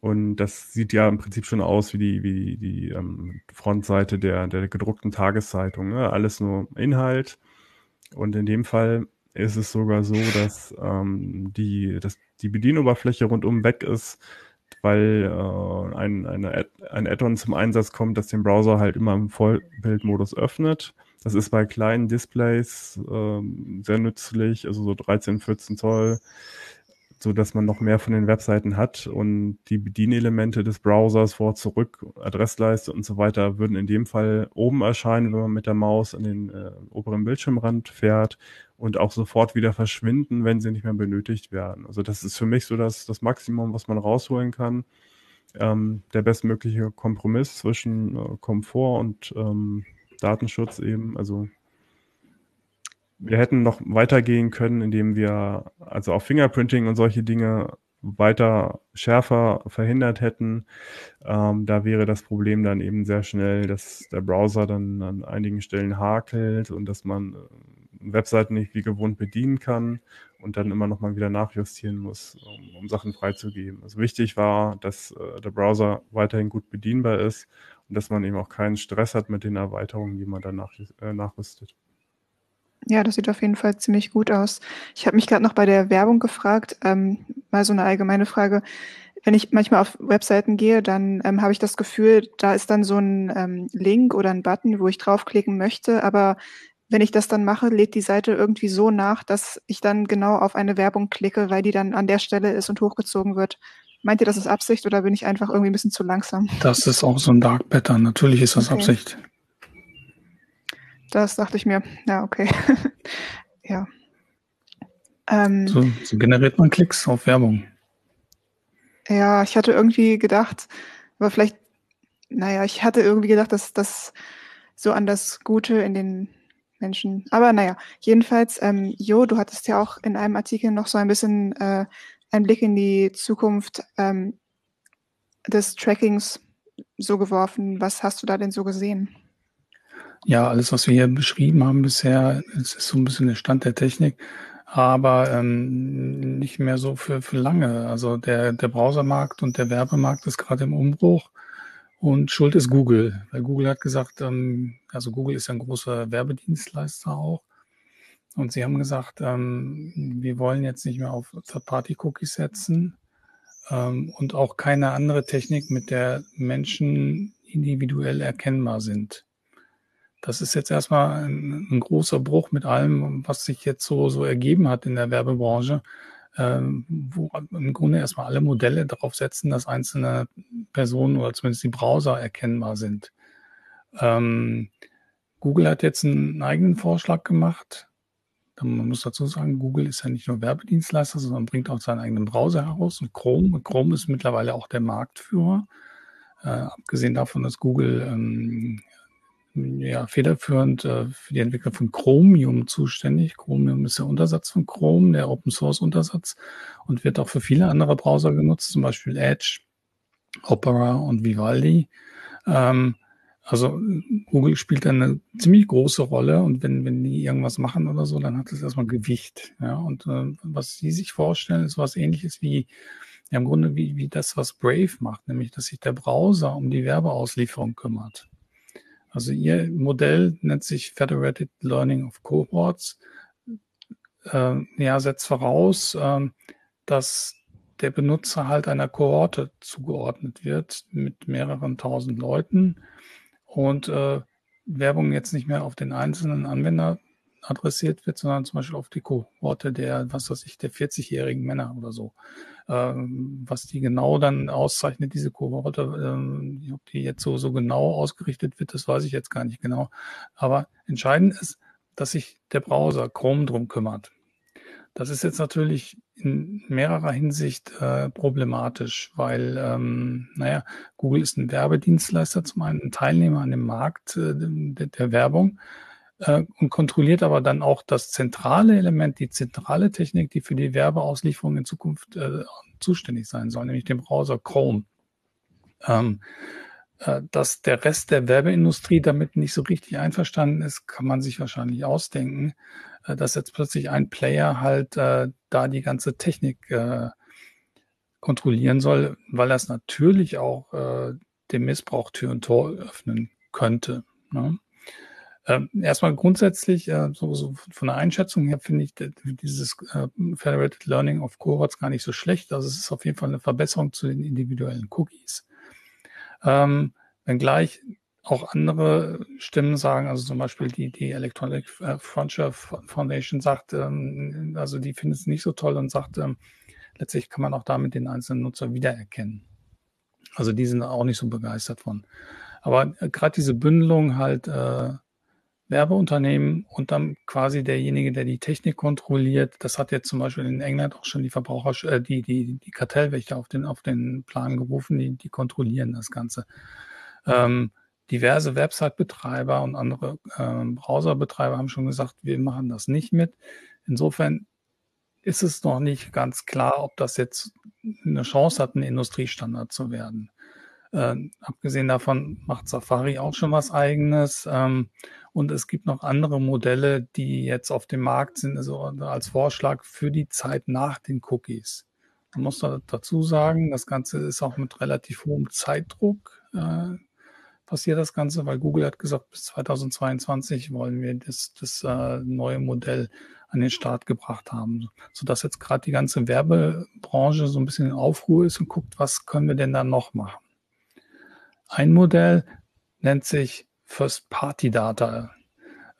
D: Und das sieht ja im Prinzip schon aus wie die, wie die ähm, Frontseite der, der gedruckten Tageszeitung. Ne? Alles nur Inhalt. Und in dem Fall ist es sogar so, dass, ähm, die, dass die Bedienoberfläche rundum weg ist, weil äh, ein, eine ein Add-on zum Einsatz kommt, das den Browser halt immer im Vollbildmodus öffnet. Das ist bei kleinen Displays äh, sehr nützlich, also so 13, 14 Zoll so dass man noch mehr von den Webseiten hat und die Bedienelemente des Browsers vor, zurück, Adressleiste und so weiter würden in dem Fall oben erscheinen, wenn man mit der Maus an den äh, oberen Bildschirmrand fährt und auch sofort wieder verschwinden, wenn sie nicht mehr benötigt werden. Also das ist für mich so das, das Maximum, was man rausholen kann. Ähm, der bestmögliche Kompromiss zwischen äh, Komfort und ähm, Datenschutz eben. Also wir hätten noch weitergehen können, indem wir also auch Fingerprinting und solche Dinge weiter schärfer verhindert hätten. Ähm, da wäre das Problem dann eben sehr schnell, dass der Browser dann an einigen Stellen hakelt und dass man äh, Webseiten nicht wie gewohnt bedienen kann und dann immer noch mal wieder nachjustieren muss, um, um Sachen freizugeben. Also wichtig war, dass äh, der Browser weiterhin gut bedienbar ist und dass man eben auch keinen Stress hat mit den Erweiterungen, die man dann nach, äh, nachrüstet.
A: Ja, das sieht auf jeden Fall ziemlich gut aus. Ich habe mich gerade noch bei der Werbung gefragt, ähm, mal so eine allgemeine Frage. Wenn ich manchmal auf Webseiten gehe, dann ähm, habe ich das Gefühl, da ist dann so ein ähm, Link oder ein Button, wo ich draufklicken möchte, aber wenn ich das dann mache, lädt die Seite irgendwie so nach, dass ich dann genau auf eine Werbung klicke, weil die dann an der Stelle ist und hochgezogen wird. Meint ihr, das ist Absicht oder bin ich einfach irgendwie ein bisschen zu langsam?
E: Das ist auch so ein Dark Pattern. Natürlich ist das okay. Absicht.
A: Das dachte ich mir. Ja, okay. <laughs> ja.
E: Ähm, so, so, generiert man Klicks auf Werbung.
A: Ja, ich hatte irgendwie gedacht, aber vielleicht, naja, ich hatte irgendwie gedacht, dass das so an das Gute in den Menschen. Aber naja, jedenfalls, ähm, Jo, du hattest ja auch in einem Artikel noch so ein bisschen äh, einen Blick in die Zukunft ähm, des Trackings so geworfen. Was hast du da denn so gesehen?
E: Ja, alles, was wir hier beschrieben haben bisher, ist, ist so ein bisschen der Stand der Technik, aber ähm, nicht mehr so für, für lange. Also der, der Browsermarkt und der Werbemarkt ist gerade im Umbruch und schuld ist Google, weil Google hat gesagt, ähm, also Google ist ein großer Werbedienstleister auch. Und sie haben gesagt, ähm, wir wollen jetzt nicht mehr auf Third-Party-Cookies setzen ähm, und auch keine andere Technik, mit der Menschen individuell erkennbar sind. Das ist jetzt erstmal ein, ein großer Bruch mit allem, was sich jetzt so, so ergeben hat in der Werbebranche, ähm, wo im Grunde erstmal alle Modelle darauf setzen, dass einzelne Personen oder zumindest die Browser erkennbar sind. Ähm, Google hat jetzt einen eigenen Vorschlag gemacht, man muss dazu sagen, Google ist ja nicht nur Werbedienstleister, sondern bringt auch seinen eigenen Browser heraus und Chrome. Und Chrome ist mittlerweile auch der Marktführer. Äh, abgesehen davon ist Google ähm, ja, federführend äh, für die Entwicklung von Chromium zuständig. Chromium ist der Untersatz von Chrome, der Open Source Untersatz und wird auch für viele andere Browser genutzt, zum Beispiel Edge, Opera und Vivaldi. Ähm, also Google spielt eine ziemlich große Rolle und wenn, wenn die irgendwas machen oder so, dann hat das erstmal Gewicht. Ja, und äh, was sie sich vorstellen, ist was ähnliches wie, ja, im Grunde wie, wie das, was Brave macht, nämlich, dass sich der Browser um die Werbeauslieferung kümmert. Also ihr Modell nennt sich Federated Learning of Cohorts. Äh, ja, setzt voraus, äh, dass der Benutzer halt einer Kohorte zugeordnet wird mit mehreren tausend Leuten und äh, Werbung jetzt nicht mehr auf den einzelnen Anwender adressiert wird, sondern zum Beispiel auf die Kohorte der, was weiß ich, der 40-jährigen Männer oder so. Ähm, was die genau dann auszeichnet, diese Kohorte, ähm, ob die jetzt so, so genau ausgerichtet wird, das weiß ich jetzt gar nicht genau. Aber entscheidend ist, dass sich der Browser Chrome drum kümmert. Das ist jetzt natürlich in mehrerer Hinsicht äh, problematisch, weil, ähm, naja, Google ist ein Werbedienstleister, zum einen ein Teilnehmer an dem Markt äh, der, der, Werbung äh, und kontrolliert aber dann auch das zentrale Element, die zentrale Technik, die für die Werbeauslieferung in Zukunft äh, zuständig sein soll, nämlich den Browser Chrome. Ähm, äh, dass der Rest der Werbeindustrie damit nicht so richtig einverstanden ist, kann man sich wahrscheinlich ausdenken. Äh, dass jetzt plötzlich ein Player halt äh, da die ganze Technik äh, kontrollieren soll, weil das natürlich auch äh, dem Missbrauch Tür und Tor öffnen könnte. Ne? Ähm, erstmal grundsätzlich, äh, so, so von der Einschätzung her finde ich dieses äh, Federated Learning of Cohorts gar nicht so schlecht. Also es ist auf jeden Fall eine Verbesserung zu den individuellen Cookies. Ähm, wenngleich auch andere Stimmen sagen, also zum Beispiel die, die Electronic äh, Frontier Foundation sagt, ähm, also die findet es nicht so toll und sagt, ähm, letztlich kann man auch damit den einzelnen Nutzer wiedererkennen. Also die sind auch nicht so begeistert von. Aber äh, gerade diese Bündelung halt äh, Werbeunternehmen und dann quasi derjenige, der die Technik kontrolliert, das hat jetzt zum Beispiel in England auch schon die Verbraucher, äh, die, die, die Kartellwächter auf den, auf den Plan gerufen, die, die kontrollieren das Ganze. Ähm, diverse Website-Betreiber und andere äh, Browser-Betreiber haben schon gesagt, wir machen das nicht mit. Insofern ist es noch nicht ganz klar, ob das jetzt eine Chance hat, ein Industriestandard zu werden. Ähm, abgesehen davon macht Safari auch schon was eigenes. Ähm, und es gibt noch andere Modelle, die jetzt auf dem Markt sind, also als Vorschlag für die Zeit nach den Cookies. Man muss dazu sagen, das Ganze ist auch mit relativ hohem Zeitdruck äh, passiert das Ganze, weil Google hat gesagt, bis 2022 wollen wir das, das äh, neue Modell an den Start gebracht haben, sodass jetzt gerade die ganze Werbebranche so ein bisschen in Aufruhr ist und guckt, was können wir denn da noch machen. Ein Modell nennt sich First Party Data,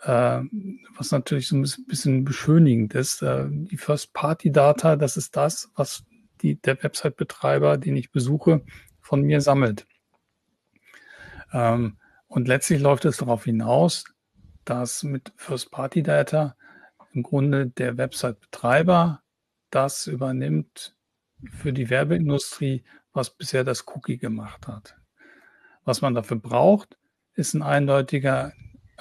E: äh, was natürlich so ein bisschen beschönigend ist. Äh, die First Party Data, das ist das, was die, der Website-Betreiber, den ich besuche, von mir sammelt. Ähm, und letztlich läuft es darauf hinaus, dass mit First-Party-Data im Grunde der Website-Betreiber das übernimmt für die Werbeindustrie, was bisher das Cookie gemacht hat. Was man dafür braucht, ist ein eindeutiger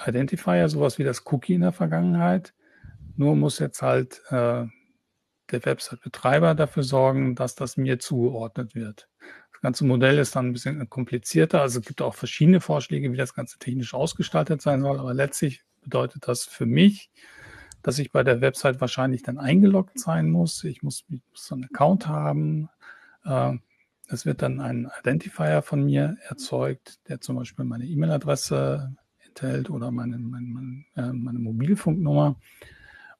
E: Identifier, sowas wie das Cookie in der Vergangenheit. Nur muss jetzt halt äh, der Website-Betreiber dafür sorgen, dass das mir zugeordnet wird. Das ganze Modell ist dann ein bisschen komplizierter. Also es gibt auch verschiedene Vorschläge, wie das Ganze technisch ausgestaltet sein soll. Aber letztlich bedeutet das für mich, dass ich bei der Website wahrscheinlich dann eingeloggt sein muss. Ich muss, ich muss einen Account haben. Äh, es wird dann ein Identifier von mir erzeugt, der zum Beispiel meine E-Mail-Adresse enthält oder meine, meine, meine, äh, meine Mobilfunknummer.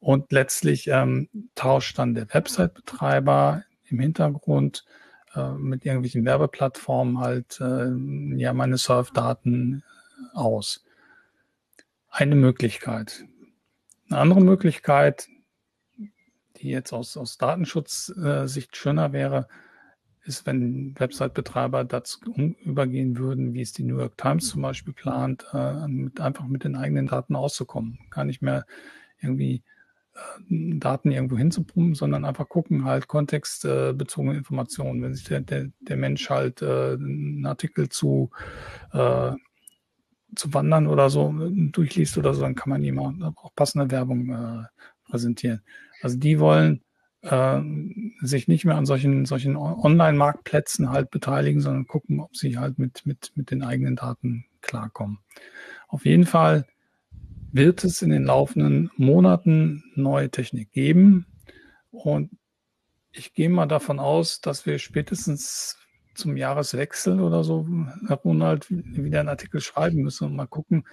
E: Und letztlich ähm, tauscht dann der Website-Betreiber im Hintergrund äh, mit irgendwelchen Werbeplattformen halt äh, ja meine Surfdaten aus. Eine Möglichkeit. Eine andere Möglichkeit, die jetzt aus, aus Datenschutzsicht schöner wäre, ist, wenn Website-Betreiber dazu übergehen würden, wie es die New York Times zum Beispiel plant, äh, mit, einfach mit den eigenen Daten auszukommen. Gar nicht mehr irgendwie äh, Daten irgendwo hinzupumpen, sondern einfach gucken, halt kontextbezogene Informationen. Wenn sich der, der, der Mensch halt äh, einen Artikel zu, äh, zu wandern oder so äh, durchliest oder so, dann kann man ihm auch passende Werbung äh, präsentieren. Also die wollen äh, sich nicht mehr an solchen, solchen Online-Marktplätzen halt beteiligen, sondern gucken, ob sie halt mit, mit, mit den eigenen Daten klarkommen. Auf jeden Fall wird es in den laufenden Monaten neue Technik geben. Und ich gehe mal davon aus, dass wir spätestens zum Jahreswechsel oder so, Herr Ronald, wieder einen Artikel schreiben müssen und mal gucken,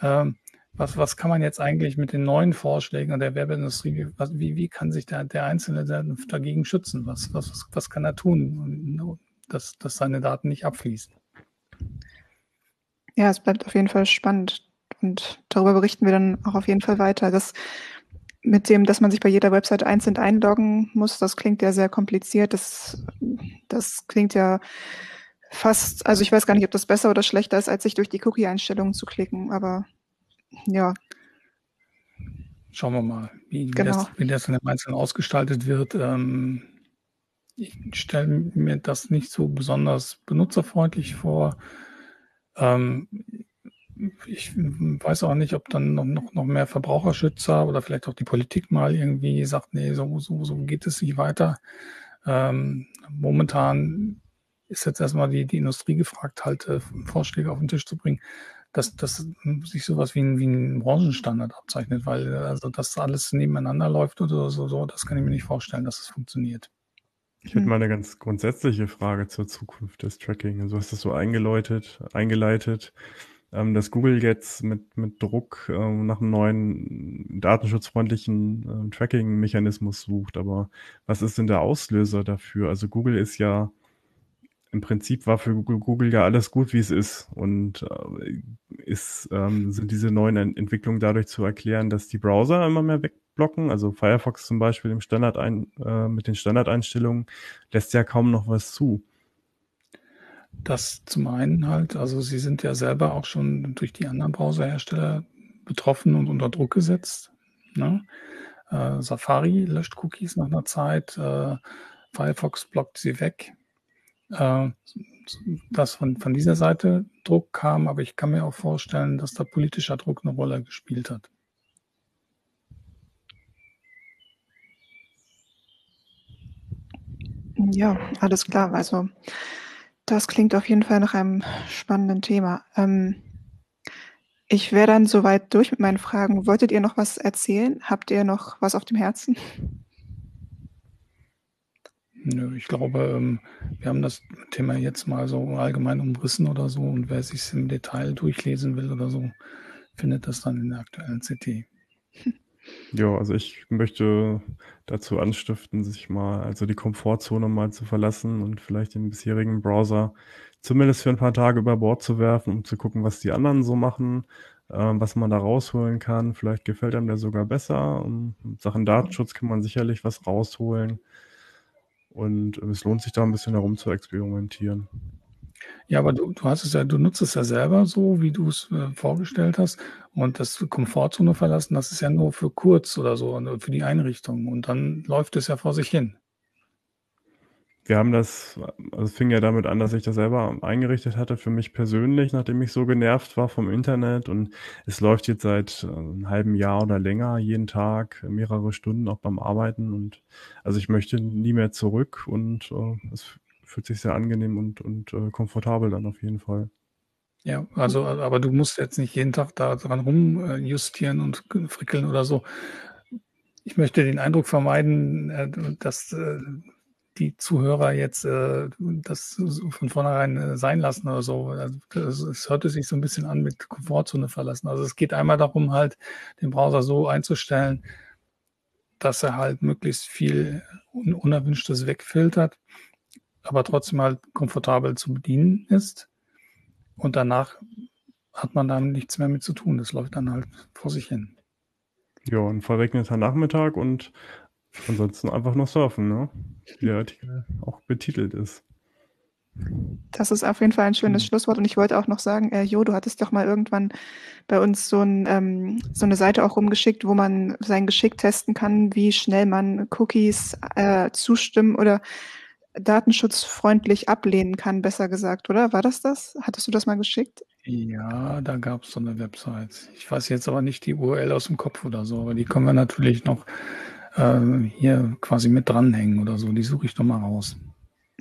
E: ähm, was, was kann man jetzt eigentlich mit den neuen Vorschlägen der Werbeindustrie, was, wie, wie kann sich der, der Einzelne dagegen schützen? Was, was, was kann er tun, dass, dass seine Daten nicht abfließen?
A: Ja, es bleibt auf jeden Fall spannend. Und darüber berichten wir dann auch auf jeden Fall weiter. Das mit dem, dass man sich bei jeder Website einzeln einloggen muss, das klingt ja sehr kompliziert. Das, das klingt ja fast, also ich weiß gar nicht, ob das besser oder schlechter ist, als sich durch die Cookie-Einstellungen zu klicken, aber ja.
E: Schauen wir mal, wie, genau. das, wie das in dem Einzelnen ausgestaltet wird. Ähm, ich stelle mir das nicht so besonders benutzerfreundlich vor. Ähm, ich weiß auch nicht, ob dann noch, noch, noch mehr Verbraucherschützer oder vielleicht auch die Politik mal irgendwie sagt, nee, so, so, so geht es nicht weiter. Ähm, momentan ist jetzt erstmal die, die Industrie gefragt, halt äh, Vorschläge auf den Tisch zu bringen dass, dass sich sowas wie ein, wie ein Branchenstandard abzeichnet, weil also das alles nebeneinander läuft oder so, so, das kann ich mir nicht vorstellen, dass es funktioniert.
D: Ich hätte hm. mal eine ganz grundsätzliche Frage zur Zukunft des Tracking. Also hast du so eingeläutet, eingeleitet, ähm, dass Google jetzt mit, mit Druck ähm, nach einem neuen datenschutzfreundlichen äh, Tracking-Mechanismus sucht. Aber was ist denn der Auslöser dafür? Also Google ist ja im Prinzip war für Google ja alles gut, wie es ist. Und äh, ist, ähm, sind diese neuen Entwicklungen dadurch zu erklären, dass die Browser immer mehr wegblocken. Also Firefox zum Beispiel im Standard ein, äh, mit den Standardeinstellungen lässt ja kaum noch was zu.
E: Das zum einen halt, also sie sind ja selber auch schon durch die anderen Browserhersteller betroffen und unter Druck gesetzt. Ne? Äh, Safari löscht Cookies nach einer Zeit, äh, Firefox blockt sie weg äh, dass von, von dieser Seite Druck kam, aber ich kann mir auch vorstellen, dass da politischer Druck eine Rolle gespielt hat.
A: Ja, alles klar. Also das klingt auf jeden Fall nach einem spannenden Thema. Ähm, ich wäre dann soweit durch mit meinen Fragen. Wolltet ihr noch was erzählen? Habt ihr noch was auf dem Herzen?
E: Ich glaube, ähm, wir haben das Thema jetzt mal so allgemein umrissen oder so und wer sich im Detail durchlesen will oder so, findet das dann in der aktuellen CT. <laughs>
D: Ja, also ich möchte dazu anstiften, sich mal, also die Komfortzone mal zu verlassen und vielleicht den bisherigen Browser zumindest für ein paar Tage über Bord zu werfen, um zu gucken, was die anderen so machen, äh, was man da rausholen kann. Vielleicht gefällt einem der sogar besser. Um Sachen Datenschutz kann man sicherlich was rausholen. Und es lohnt sich da ein bisschen herum zu experimentieren.
E: Ja, aber du, du hast es ja, du nutzt es ja selber so, wie du es äh, vorgestellt hast. Und das Komfortzone verlassen, das ist ja nur für kurz oder so, für die Einrichtung. Und dann läuft es ja vor sich hin.
D: Wir haben das, also es fing ja damit an, dass ich das selber eingerichtet hatte für mich persönlich, nachdem ich so genervt war vom Internet und es läuft jetzt seit äh, einem halben Jahr oder länger jeden Tag mehrere Stunden auch beim Arbeiten und also ich möchte nie mehr zurück und äh, es fühlt sich sehr angenehm und, und äh, komfortabel dann auf jeden Fall.
E: Ja, also, aber du musst jetzt nicht jeden Tag da dran rumjustieren und frickeln oder so. Ich möchte den Eindruck vermeiden, äh, dass äh, die Zuhörer jetzt äh, das von vornherein äh, sein lassen oder so. Also es hörte sich so ein bisschen an mit Komfortzone verlassen. Also es geht einmal darum, halt den Browser so einzustellen, dass er halt möglichst viel Unerwünschtes wegfiltert, aber trotzdem halt komfortabel zu bedienen ist. Und danach hat man dann nichts mehr mit zu tun. Das läuft dann halt vor sich hin.
D: Ja, ein verregneter Nachmittag und Ansonsten einfach noch surfen, ne? Wie der Artikel auch betitelt ist.
A: Das ist auf jeden Fall ein schönes mhm. Schlusswort. Und ich wollte auch noch sagen, äh, Jo, du hattest doch mal irgendwann bei uns so, ein, ähm, so eine Seite auch rumgeschickt, wo man sein Geschick testen kann, wie schnell man Cookies äh, zustimmen oder datenschutzfreundlich ablehnen kann, besser gesagt, oder? War das das? Hattest du das mal geschickt?
E: Ja, da gab es so eine Website. Ich weiß jetzt aber nicht die URL aus dem Kopf oder so, aber die können wir natürlich noch äh, hier quasi mit dranhängen oder so. Die suche ich doch mal raus.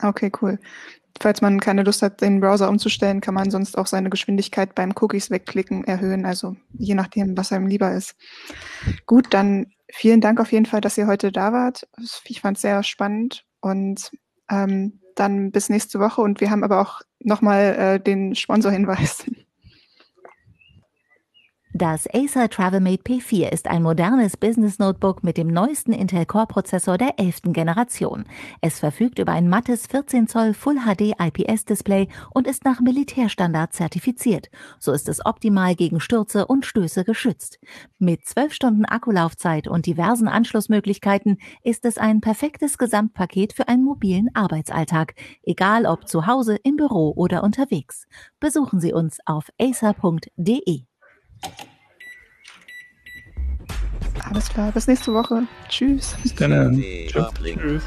A: Okay, cool. Falls man keine Lust hat, den Browser umzustellen, kann man sonst auch seine Geschwindigkeit beim Cookies wegklicken erhöhen, also je nachdem, was einem lieber ist. Gut, dann vielen Dank auf jeden Fall, dass ihr heute da wart. Ich fand es sehr spannend und ähm, dann bis nächste Woche und wir haben aber auch nochmal äh, den Sponsorhinweis.
C: Das Acer TravelMate P4 ist ein modernes Business Notebook mit dem neuesten Intel Core Prozessor der 11. Generation. Es verfügt über ein mattes 14 Zoll Full HD IPS Display und ist nach Militärstandard zertifiziert. So ist es optimal gegen Stürze und Stöße geschützt. Mit 12 Stunden Akkulaufzeit und diversen Anschlussmöglichkeiten ist es ein perfektes Gesamtpaket für einen mobilen Arbeitsalltag, egal ob zu Hause, im Büro oder unterwegs. Besuchen Sie uns auf acer.de.
A: Alles klar, bis nächste Woche. Tschüss.
E: Bis dann. Tschüss.